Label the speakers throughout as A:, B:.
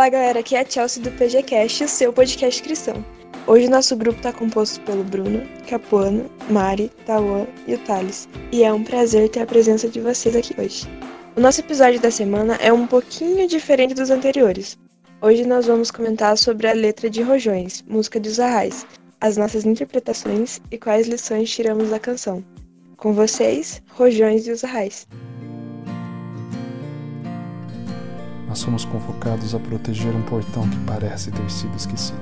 A: Fala galera, aqui é a Chelsea do PGCast, seu podcast cristão. Hoje nosso grupo está composto pelo Bruno, Capuano, Mari, Tauan e o Thales. E é um prazer ter a presença de vocês aqui hoje. O nosso episódio da semana é um pouquinho diferente dos anteriores. Hoje nós vamos comentar sobre a letra de Rojões, música de Arrais, as nossas interpretações e quais lições tiramos da canção. Com vocês, Rojões e Os Arrais.
B: Nós somos convocados a proteger um portão que parece ter sido esquecido.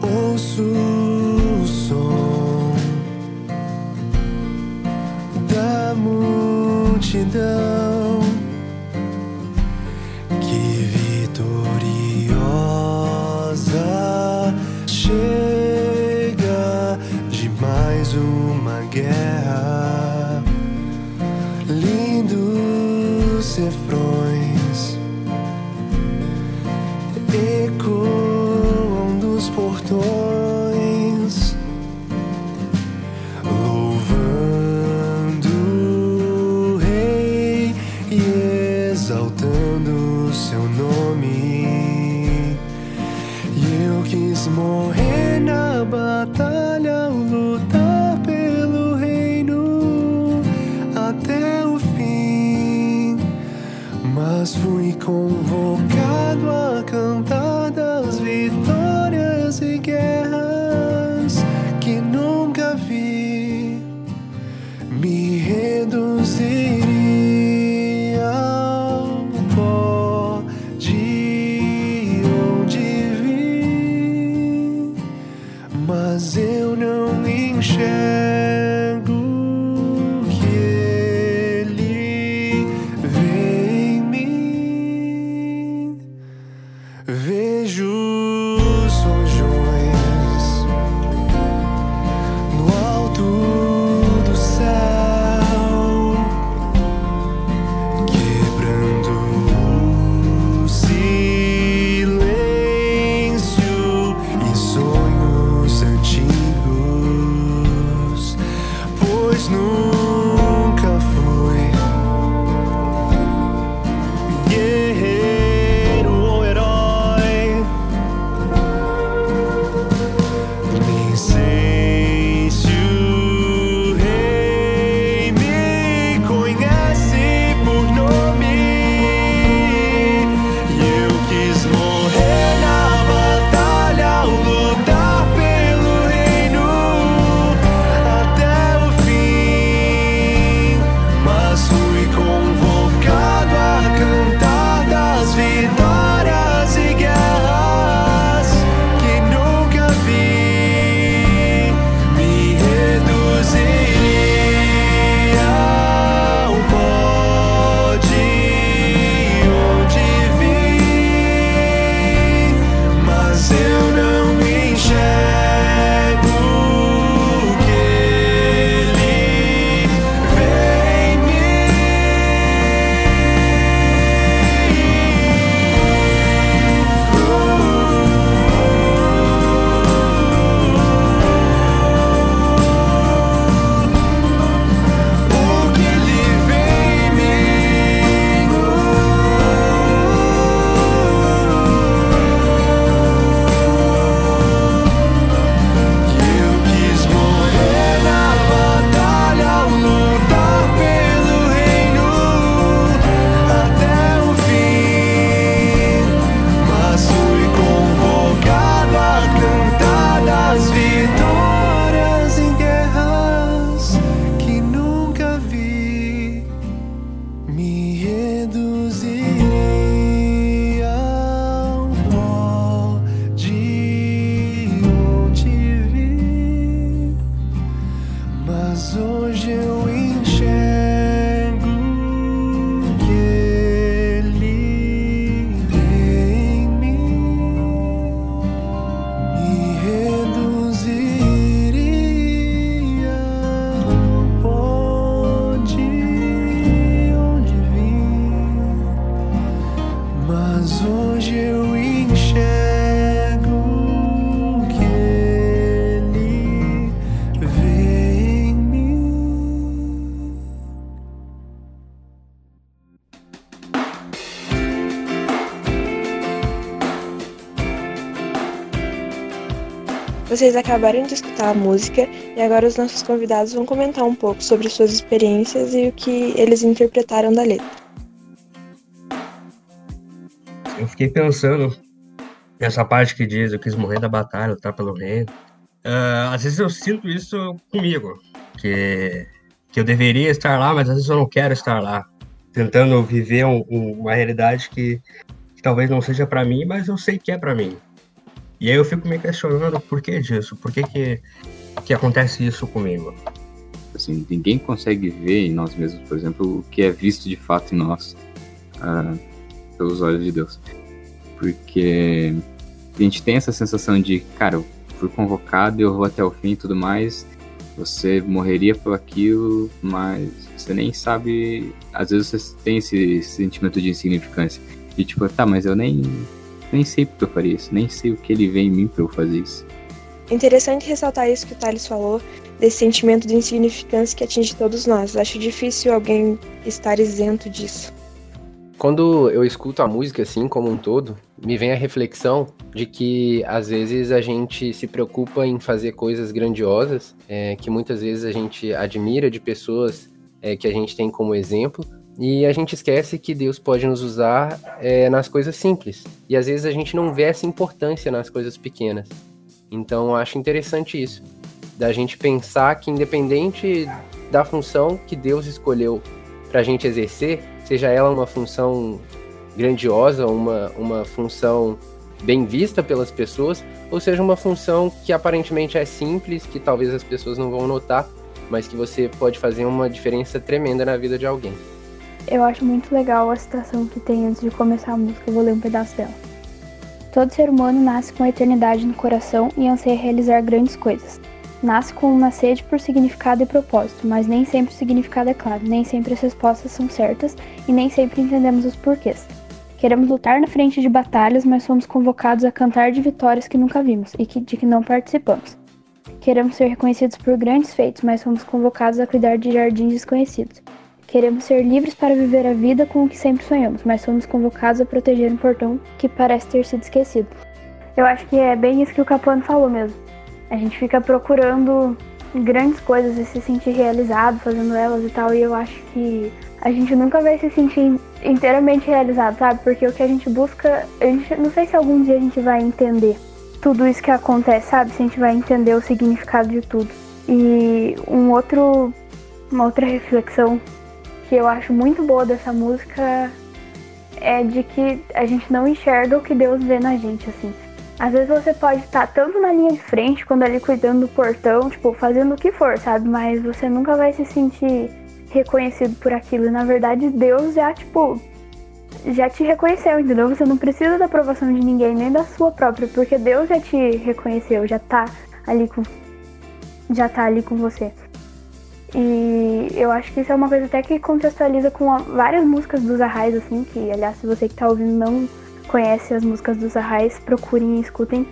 C: Ouço o som da multidão. Mas hoje eu enxergo
A: Vocês acabaram de escutar a música e agora os nossos convidados vão comentar um pouco sobre suas experiências e o que eles interpretaram da letra.
D: Eu fiquei pensando nessa parte que diz eu quis morrer da batalha, lutar pelo reino. Uh, às vezes eu sinto isso comigo, que, que eu deveria estar lá, mas às vezes eu não quero estar lá, tentando viver um, um, uma realidade que, que talvez não seja para mim, mas eu sei que é para mim. E aí eu fico me questionando por que disso, por que, que, que acontece isso comigo.
E: Assim, ninguém consegue ver em nós mesmos, por exemplo, o que é visto de fato em nós uh, pelos olhos de Deus. Porque a gente tem essa sensação de, cara, eu fui convocado eu vou até o fim e tudo mais. Você morreria por aquilo, mas você nem sabe. Às vezes você tem esse sentimento de insignificância. E tipo, tá, mas eu nem nem sei porque eu faria isso, nem sei o que ele vê em mim para eu fazer isso.
A: Interessante ressaltar isso que o Thales falou, desse sentimento de insignificância que atinge todos nós. Acho difícil alguém estar isento disso.
F: Quando eu escuto a música assim como um todo, me vem a reflexão de que às vezes a gente se preocupa em fazer coisas grandiosas, é, que muitas vezes a gente admira de pessoas é, que a gente tem como exemplo, e a gente esquece que Deus pode nos usar é, nas coisas simples. E às vezes a gente não vê essa importância nas coisas pequenas. Então acho interessante isso. Da gente pensar que, independente da função que Deus escolheu para a gente exercer, seja ela uma função grandiosa, uma, uma função bem vista pelas pessoas, ou seja uma função que aparentemente é simples, que talvez as pessoas não vão notar, mas que você pode fazer uma diferença tremenda na vida de alguém.
G: Eu acho muito legal a citação que tem antes de começar a música, eu vou ler um pedaço dela. Todo ser humano nasce com a eternidade no coração e anseia realizar grandes coisas. Nasce com uma sede por significado e propósito, mas nem sempre o significado é claro, nem sempre as respostas são certas e nem sempre entendemos os porquês. Queremos lutar na frente de batalhas, mas somos convocados a cantar de vitórias que nunca vimos e que, de que não participamos. Queremos ser reconhecidos por grandes feitos, mas somos convocados a cuidar de jardins desconhecidos. Queremos ser livres para viver a vida com o que sempre sonhamos, mas somos convocados a proteger um portão que parece ter sido esquecido. Eu acho que é bem isso que o Capuano falou mesmo. A gente fica procurando grandes coisas e se sentir realizado fazendo elas e tal, e eu acho que a gente nunca vai se sentir inteiramente realizado, sabe? Porque o que a gente busca, a gente não sei se algum dia a gente vai entender tudo isso que acontece, sabe? Se a gente vai entender o significado de tudo. E um outro uma outra reflexão que eu acho muito boa dessa música é de que a gente não enxerga o que Deus vê na gente, assim. Às vezes você pode estar tanto na linha de frente, quando ali cuidando do portão, tipo, fazendo o que for, sabe? Mas você nunca vai se sentir reconhecido por aquilo. Na verdade, Deus já, tipo, já te reconheceu, entendeu? Você não precisa da aprovação de ninguém, nem da sua própria, porque Deus já te reconheceu, já tá ali com já tá ali com você. E eu acho que isso é uma coisa até que contextualiza com várias músicas dos Arrais, assim, que, aliás, se você que tá ouvindo não conhece as músicas dos Arrais, procurem e escutem.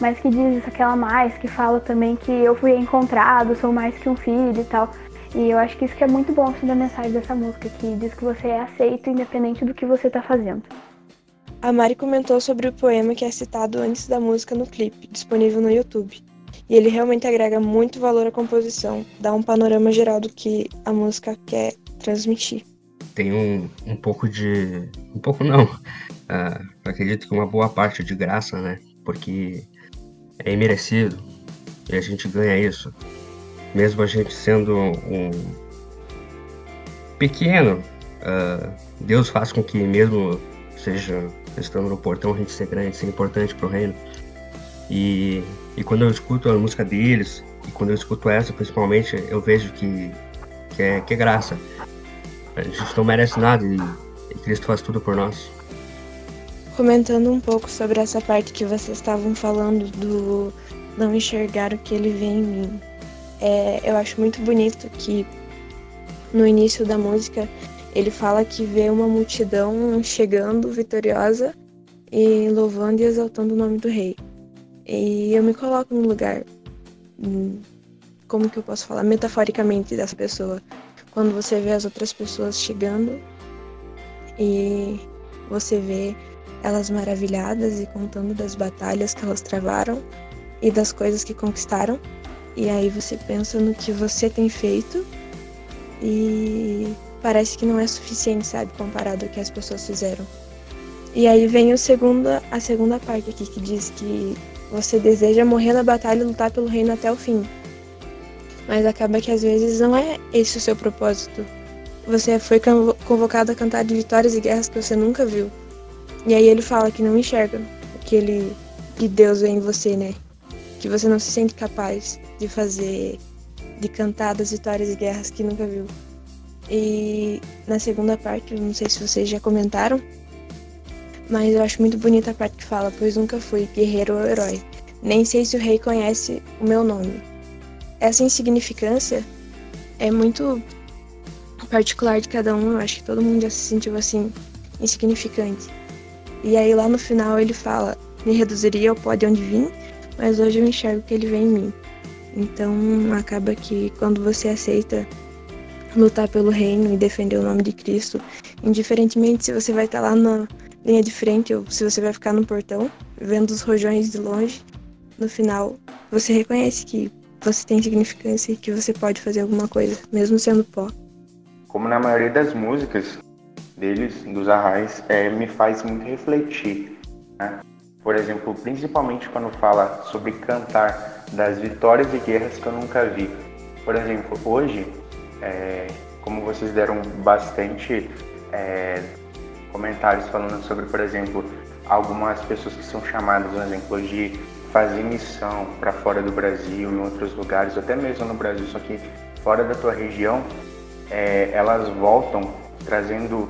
G: Mas que diz aquela mais, que fala também que eu fui encontrado, sou mais que um filho e tal. E eu acho que isso que é muito bom assim, da mensagem dessa música, que diz que você é aceito independente do que você tá fazendo.
A: A Mari comentou sobre o poema que é citado antes da música no clipe, disponível no YouTube. E ele realmente agrega muito valor à composição, dá um panorama geral do que a música quer transmitir.
D: Tem um, um pouco de. Um pouco não. Uh, acredito que uma boa parte de graça, né? Porque é imerecido e a gente ganha isso. Mesmo a gente sendo um pequeno, uh, Deus faz com que, mesmo seja estando no portão, a gente ser grande, ser importante para o reino. E e quando eu escuto a música deles, e quando eu escuto essa principalmente, eu vejo que, que, é, que é graça. A gente não merece nada e, e Cristo faz tudo por nós.
A: Comentando um pouco sobre essa parte que vocês estavam falando do não enxergar o que ele vê em mim. É, eu acho muito bonito que no início da música ele fala que vê uma multidão chegando vitoriosa e louvando e exaltando o nome do rei. E eu me coloco no lugar, como que eu posso falar, metaforicamente dessa pessoa. Quando você vê as outras pessoas chegando e você vê elas maravilhadas e contando das batalhas que elas travaram e das coisas que conquistaram. E aí você pensa no que você tem feito e parece que não é suficiente, sabe, comparado ao que as pessoas fizeram. E aí vem o segunda, a segunda parte aqui que diz que você deseja morrer na batalha e lutar pelo reino até o fim. Mas acaba que às vezes não é esse o seu propósito. Você foi convocado a cantar de vitórias e guerras que você nunca viu. E aí ele fala que não enxerga aquele que Deus vê em você, né? Que você não se sente capaz de fazer, de cantar das vitórias e guerras que nunca viu. E na segunda parte, não sei se vocês já comentaram, mas eu acho muito bonita a parte que fala, pois nunca fui guerreiro ou herói. Nem sei se o rei conhece o meu nome. Essa insignificância é muito particular de cada um, eu acho que todo mundo já se sentiu assim, insignificante. E aí lá no final ele fala, me reduziria ao pó de onde vim, mas hoje eu enxergo que ele vem em mim. Então acaba que quando você aceita lutar pelo reino e defender o nome de Cristo, indiferentemente se você vai estar lá na linha de frente ou se você vai ficar no portão, vendo os rojões de longe, no final você reconhece que você tem significância e que você pode fazer alguma coisa, mesmo sendo pó.
H: Como na maioria das músicas deles, dos Arrais, é, me faz muito refletir. Né? Por exemplo, principalmente quando fala sobre cantar das vitórias e guerras que eu nunca vi. Por exemplo, hoje, é, como vocês deram bastante é, comentários falando sobre, por exemplo, algumas pessoas que são chamadas, um exemplo, de fazer missão para fora do Brasil, em outros lugares, até mesmo no Brasil, só que fora da tua região, é, elas voltam trazendo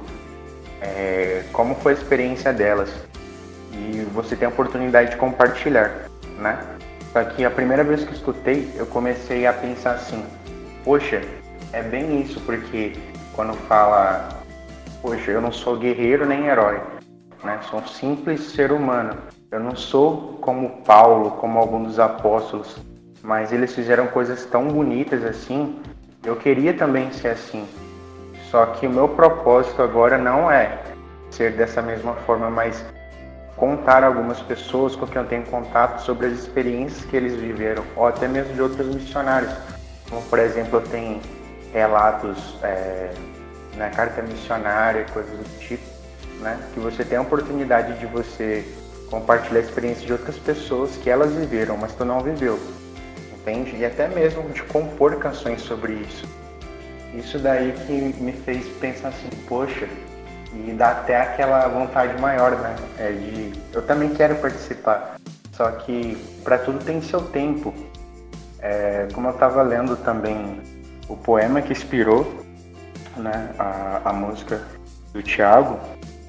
H: é, como foi a experiência delas e você tem a oportunidade de compartilhar, né? Só que a primeira vez que eu escutei, eu comecei a pensar assim, poxa, é bem isso, porque quando fala Poxa, eu não sou guerreiro nem herói, né? Sou um simples ser humano. Eu não sou como Paulo, como alguns dos apóstolos, mas eles fizeram coisas tão bonitas assim. Eu queria também ser assim. Só que o meu propósito agora não é ser dessa mesma forma, mas contar algumas pessoas com quem eu tenho contato sobre as experiências que eles viveram, ou até mesmo de outros missionários. Como, por exemplo, eu tenho relatos é, né, carta missionária, coisas do tipo, né, que você tem a oportunidade de você compartilhar a experiência de outras pessoas que elas viveram, mas tu não viveu, entende? E até mesmo de compor canções sobre isso. Isso daí que me fez pensar assim, poxa, e dá até aquela vontade maior, né? É de eu também quero participar. Só que para tudo tem seu tempo. É, como eu estava lendo também o poema que inspirou né, a, a música do Tiago,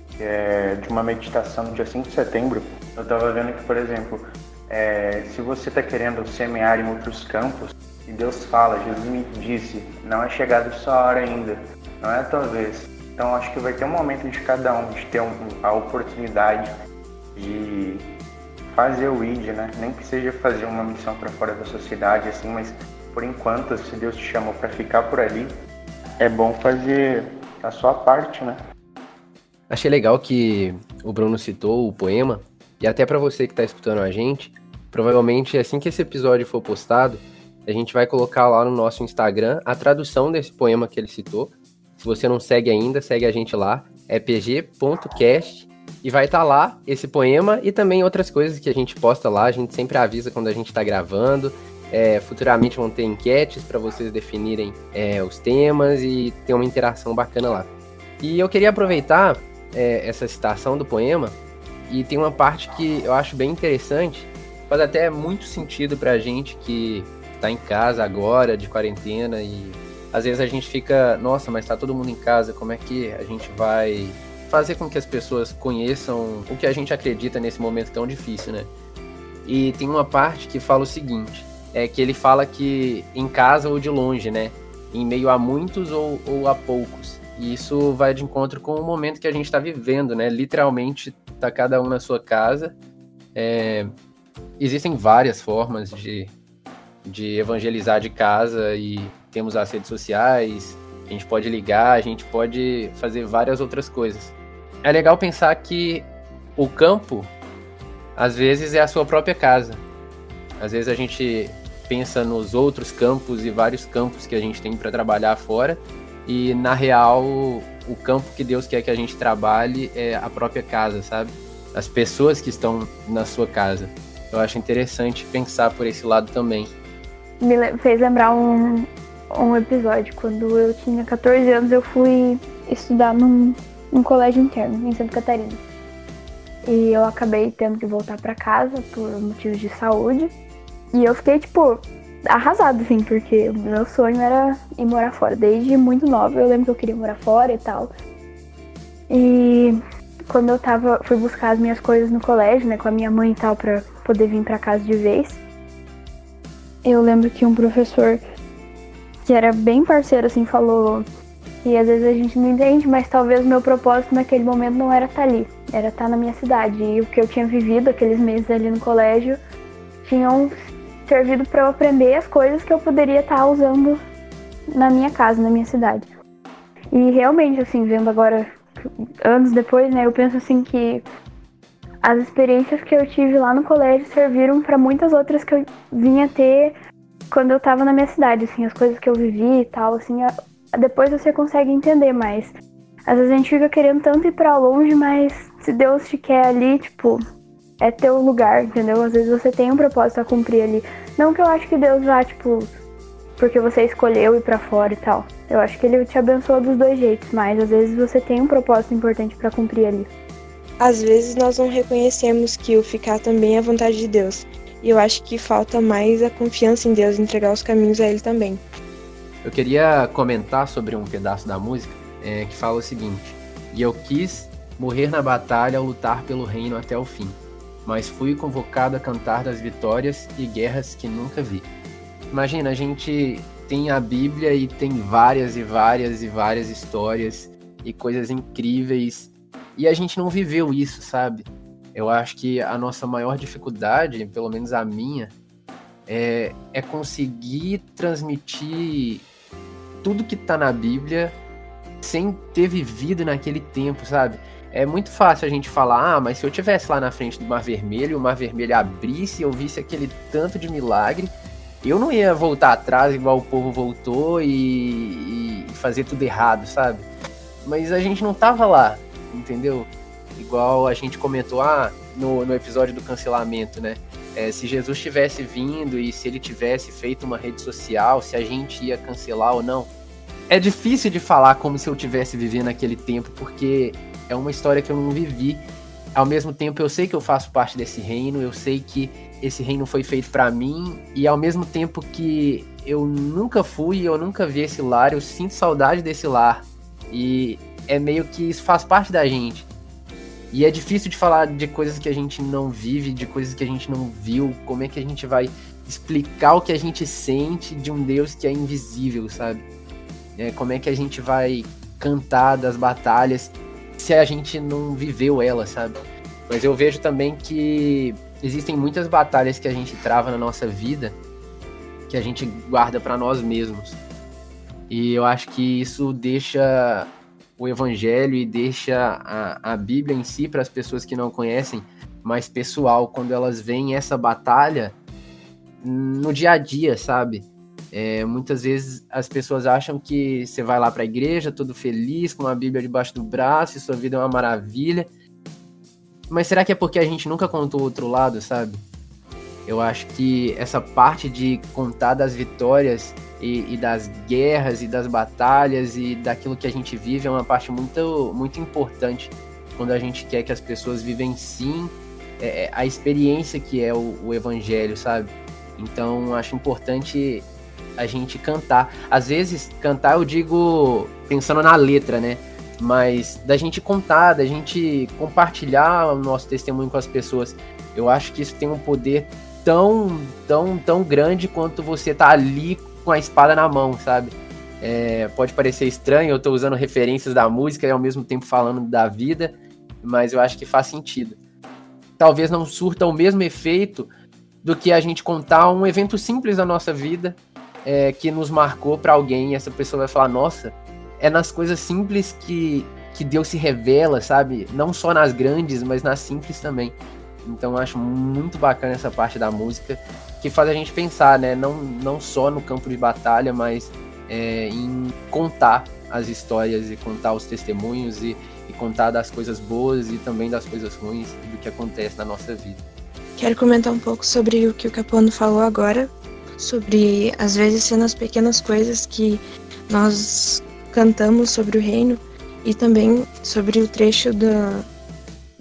H: que é de uma meditação no dia 5 de setembro, eu estava vendo que, por exemplo, é, se você está querendo semear em outros campos, e Deus fala, Jesus me disse, não é chegada sua hora ainda, não é a tua vez. Então acho que vai ter um momento de cada um, de ter um, a oportunidade de fazer o ID, né? Nem que seja fazer uma missão para fora da sociedade, assim, mas por enquanto, se Deus te chamou para ficar por ali, é bom fazer a sua parte, né?
F: Achei legal que o Bruno citou o poema, e até para você que está escutando a gente, provavelmente assim que esse episódio for postado, a gente vai colocar lá no nosso Instagram a tradução desse poema que ele citou. Se você não segue ainda, segue a gente lá, é pg.cast, e vai estar tá lá esse poema e também outras coisas que a gente posta lá, a gente sempre avisa quando a gente está gravando, é, futuramente vão ter enquetes para vocês definirem é, os temas e ter uma interação bacana lá. E eu queria aproveitar é, essa citação do poema e tem uma parte que eu acho bem interessante, faz até muito sentido para a gente que está em casa agora, de quarentena, e às vezes a gente fica, nossa, mas está todo mundo em casa, como é que a gente vai fazer com que as pessoas conheçam o que a gente acredita nesse momento tão difícil, né? E tem uma parte que fala o seguinte: é que ele fala que em casa ou de longe, né? Em meio a muitos ou, ou a poucos. E isso vai de encontro com o momento que a gente está vivendo, né? Literalmente tá cada um na sua casa. É, existem várias formas de, de evangelizar de casa e temos as redes sociais, a gente pode ligar, a gente pode fazer várias outras coisas. É legal pensar que o campo, às vezes, é a sua própria casa Às vezes a gente pensa nos outros campos e vários campos que a gente tem para trabalhar fora, e na real, o campo que Deus quer que a gente trabalhe é a própria casa, sabe? As pessoas que estão na sua casa. Eu acho interessante pensar por esse lado também.
G: Me fez lembrar um, um episódio. Quando eu tinha 14 anos, eu fui estudar num, num colégio interno, em Santa Catarina. E eu acabei tendo que voltar para casa por motivos de saúde. E eu fiquei, tipo, arrasada, assim, porque o meu sonho era ir morar fora. Desde muito nova eu lembro que eu queria morar fora e tal. E quando eu tava, fui buscar as minhas coisas no colégio, né, com a minha mãe e tal, pra poder vir pra casa de vez. Eu lembro que um professor que era bem parceiro, assim, falou que às vezes a gente não entende, mas talvez o meu propósito naquele momento não era estar tá ali, era estar tá na minha cidade. E o que eu tinha vivido aqueles meses ali no colégio tinham servido para eu aprender as coisas que eu poderia estar tá usando na minha casa, na minha cidade. E realmente, assim, vendo agora, anos depois, né, eu penso assim que as experiências que eu tive lá no colégio serviram para muitas outras que eu vinha ter quando eu tava na minha cidade, assim, as coisas que eu vivi e tal, assim, depois você consegue entender mais. Às vezes a gente fica querendo tanto ir para longe, mas se Deus te quer ali, tipo, é teu lugar, entendeu? Às vezes você tem um propósito a cumprir ali. Não que eu acho que Deus vá, tipo, porque você escolheu ir para fora e tal. Eu acho que ele te abençoa dos dois jeitos, mas às vezes você tem um propósito importante para cumprir ali.
A: Às vezes nós não reconhecemos que o ficar também é vontade de Deus. E eu acho que falta mais a confiança em Deus, entregar os caminhos a Ele também.
F: Eu queria comentar sobre um pedaço da música é, que fala o seguinte: E eu quis morrer na batalha ao lutar pelo reino até o fim mas fui convocado a cantar das vitórias e guerras que nunca vi. Imagina, a gente tem a Bíblia e tem várias e várias e várias histórias e coisas incríveis e a gente não viveu isso, sabe? Eu acho que a nossa maior dificuldade, pelo menos a minha, é, é conseguir transmitir tudo que tá na Bíblia sem ter vivido naquele tempo, sabe? É muito fácil a gente falar, ah, mas se eu tivesse lá na frente do Mar Vermelho, o Mar Vermelho abrisse e eu visse aquele tanto de milagre, eu não ia voltar atrás igual o povo voltou e, e fazer tudo errado, sabe? Mas a gente não tava lá, entendeu? Igual a gente comentou ah, no, no episódio do cancelamento, né? É, se Jesus tivesse vindo e se ele tivesse feito uma rede social, se a gente ia cancelar ou não. É difícil de falar como se eu tivesse vivendo aquele tempo, porque é uma história que eu não vivi. Ao mesmo tempo, eu sei que eu faço parte desse reino, eu sei que esse reino foi feito para mim, e ao mesmo tempo que eu nunca fui, eu nunca vi esse lar, eu sinto saudade desse lar. E é meio que isso faz parte da gente. E é difícil de falar de coisas que a gente não vive, de coisas que a gente não viu, como é que a gente vai explicar o que a gente sente de um Deus que é invisível, sabe? É, como é que a gente vai cantar das batalhas se a gente não viveu ela, sabe? Mas eu vejo também que existem muitas batalhas que a gente trava na nossa vida que a gente guarda para nós mesmos. E eu acho que isso deixa o evangelho e deixa a, a Bíblia em si para as pessoas que não conhecem mais pessoal quando elas veem essa batalha no dia a dia, sabe? É, muitas vezes as pessoas acham que você vai lá para a igreja todo feliz, com uma Bíblia debaixo do braço e sua vida é uma maravilha. Mas será que é porque a gente nunca contou o outro lado, sabe? Eu acho que essa parte de contar das vitórias e, e, das guerras e das batalhas e daquilo que a gente vive é uma parte muito, muito importante quando a gente quer que as pessoas vivem sim é, é a experiência que é o, o evangelho, sabe? Então acho importante a gente cantar. Às vezes, cantar eu digo pensando na letra, né? Mas da gente contar, da gente compartilhar o nosso testemunho com as pessoas. Eu acho que isso tem um poder tão, tão, tão grande quanto você tá ali com a espada na mão, sabe? É, pode parecer estranho, eu tô usando referências da música e ao mesmo tempo falando da vida, mas eu acho que faz sentido. Talvez não surta o mesmo efeito do que a gente contar um evento simples da nossa vida é, que nos marcou para alguém e essa pessoa vai falar: Nossa, é nas coisas simples que, que Deus se revela, sabe? Não só nas grandes, mas nas simples também. Então eu acho muito bacana essa parte da música que faz a gente pensar, né? Não, não só no campo de batalha, mas é, em contar as histórias e contar os testemunhos e, e contar das coisas boas e também das coisas ruins do que acontece na nossa vida.
A: Quero comentar um pouco sobre o que o Capuano falou agora, sobre às vezes sendo as pequenas coisas que nós cantamos sobre o reino e também sobre o trecho do,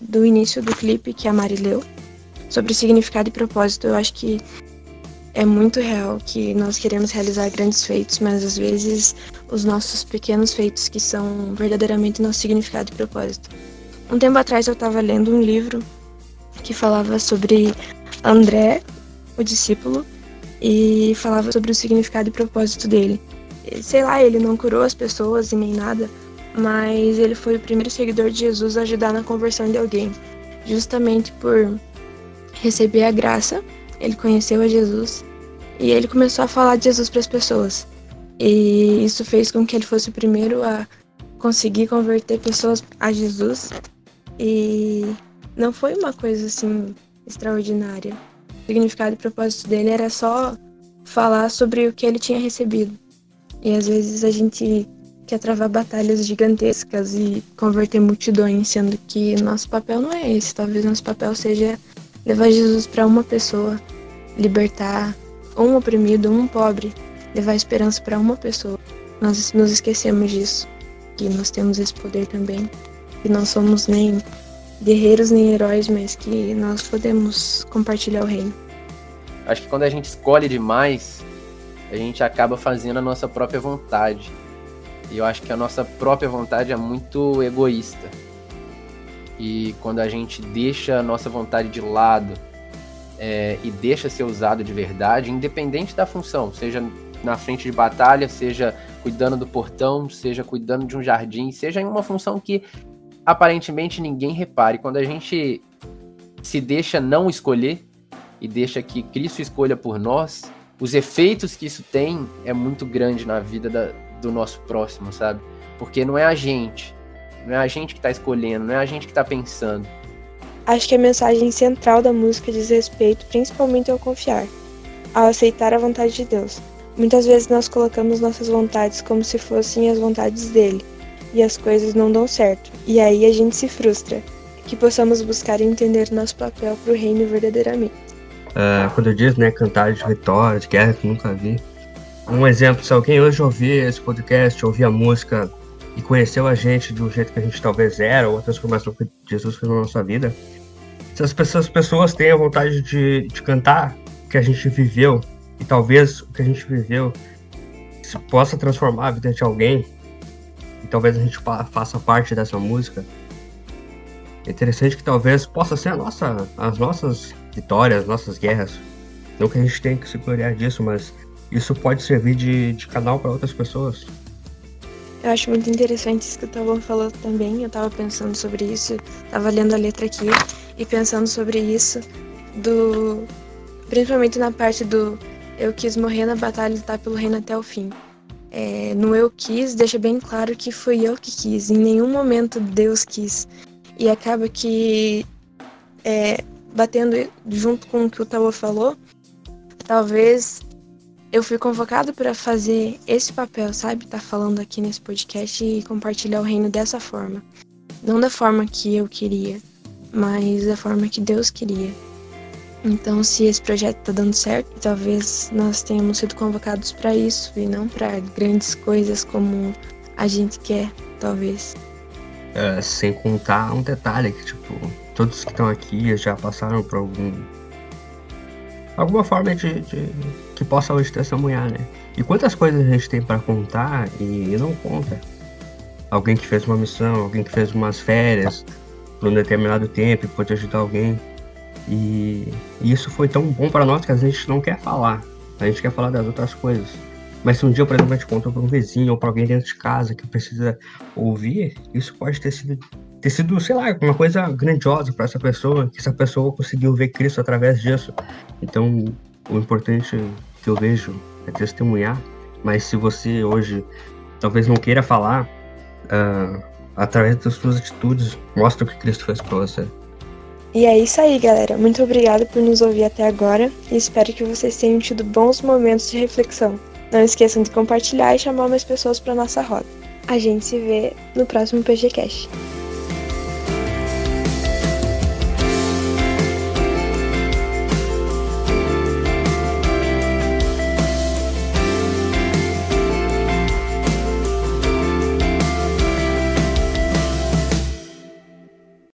A: do início do clipe que a Mari leu, sobre significado e propósito. Eu acho que é muito real que nós queremos realizar grandes feitos, mas às vezes os nossos pequenos feitos que são verdadeiramente nosso significado e propósito. Um tempo atrás eu estava lendo um livro que falava sobre André, o discípulo, e falava sobre o significado e propósito dele. Sei lá, ele não curou as pessoas e nem nada, mas ele foi o primeiro seguidor de Jesus a ajudar na conversão de alguém, justamente por receber a graça. Ele conheceu a Jesus e ele começou a falar de Jesus para as pessoas. E isso fez com que ele fosse o primeiro a conseguir converter pessoas a Jesus. E não foi uma coisa assim extraordinária. Significado e propósito dele era só falar sobre o que ele tinha recebido. E às vezes a gente quer travar batalhas gigantescas e converter multidões, sendo que nosso papel não é esse. Talvez nosso papel seja levar Jesus para uma pessoa, libertar um oprimido, um pobre, levar esperança para uma pessoa. Nós nos esquecemos disso, que nós temos esse poder também, que não somos nem guerreiros nem heróis, mas que nós podemos compartilhar o reino.
F: Acho que quando a gente escolhe demais, a gente acaba fazendo a nossa própria vontade. E eu acho que a nossa própria vontade é muito egoísta. E quando a gente deixa a nossa vontade de lado é, e deixa ser usado de verdade, independente da função, seja na frente de batalha, seja cuidando do portão, seja cuidando de um jardim, seja em uma função que aparentemente ninguém repare. Quando a gente se deixa não escolher e deixa que Cristo escolha por nós, os efeitos que isso tem é muito grande na vida da, do nosso próximo, sabe? Porque não é a gente, não é a gente que está escolhendo, não é a gente que está pensando.
A: Acho que a mensagem central da música diz respeito principalmente ao confiar, ao aceitar a vontade de Deus. Muitas vezes nós colocamos nossas vontades como se fossem as vontades dele, e as coisas não dão certo, e aí a gente se frustra. Que possamos buscar entender nosso papel para o reino verdadeiramente.
D: Uh, quando eu disse, né, cantar de vitória, de guerra que nunca vi, um exemplo, se alguém hoje ouvir esse podcast, ouvir a música e conheceu a gente do jeito que a gente talvez era, ou transformação que Jesus fez na nossa vida, se as pessoas, as pessoas têm a vontade de, de cantar o que a gente viveu, e talvez o que a gente viveu possa transformar a vida de alguém, talvez a gente faça parte dessa música, é interessante que talvez possa ser nossa, as nossas vitórias, as nossas guerras. Não que a gente tenha que se gloriar disso, mas isso pode servir de, de canal para outras pessoas.
A: Eu acho muito interessante isso que o Tavon falou também. Eu tava pensando sobre isso, tava lendo a letra aqui e pensando sobre isso, do principalmente na parte do eu quis morrer na batalha e lutar pelo reino até o fim. É, no eu quis, deixa bem claro que fui eu que quis, em nenhum momento Deus quis. E acaba que, é, batendo junto com o que o Tavon falou, talvez eu fui convocado para fazer esse papel, sabe? Tá falando aqui nesse podcast e compartilhar o reino dessa forma. Não da forma que eu queria, mas da forma que Deus queria. Então, se esse projeto tá dando certo, talvez nós tenhamos sido convocados para isso e não para grandes coisas como a gente quer, talvez.
D: É, sem contar um detalhe que, tipo, todos que estão aqui já passaram por algum alguma forma de, de, que possa hoje testemunhar, né? E quantas coisas a gente tem para contar e, não conta? Alguém que fez uma missão, alguém que fez umas férias por um determinado tempo e pôde ajudar alguém. E, isso foi tão bom para nós que a gente não quer falar. A gente quer falar das outras coisas. Mas se um dia, por exemplo, a gente conta para um vizinho ou para alguém dentro de casa que precisa ouvir, isso pode ter sido ter sido, sei lá, uma coisa grandiosa para essa pessoa, que essa pessoa conseguiu ver Cristo através disso. Então, o importante que eu vejo é testemunhar, mas se você hoje talvez não queira falar, uh, através das suas atitudes, mostra o que Cristo fez para você.
A: E é isso aí, galera. Muito obrigada por nos ouvir até agora e espero que vocês tenham tido bons momentos de reflexão. Não esqueçam de compartilhar e chamar mais pessoas para nossa roda. A gente se vê no próximo PGCast.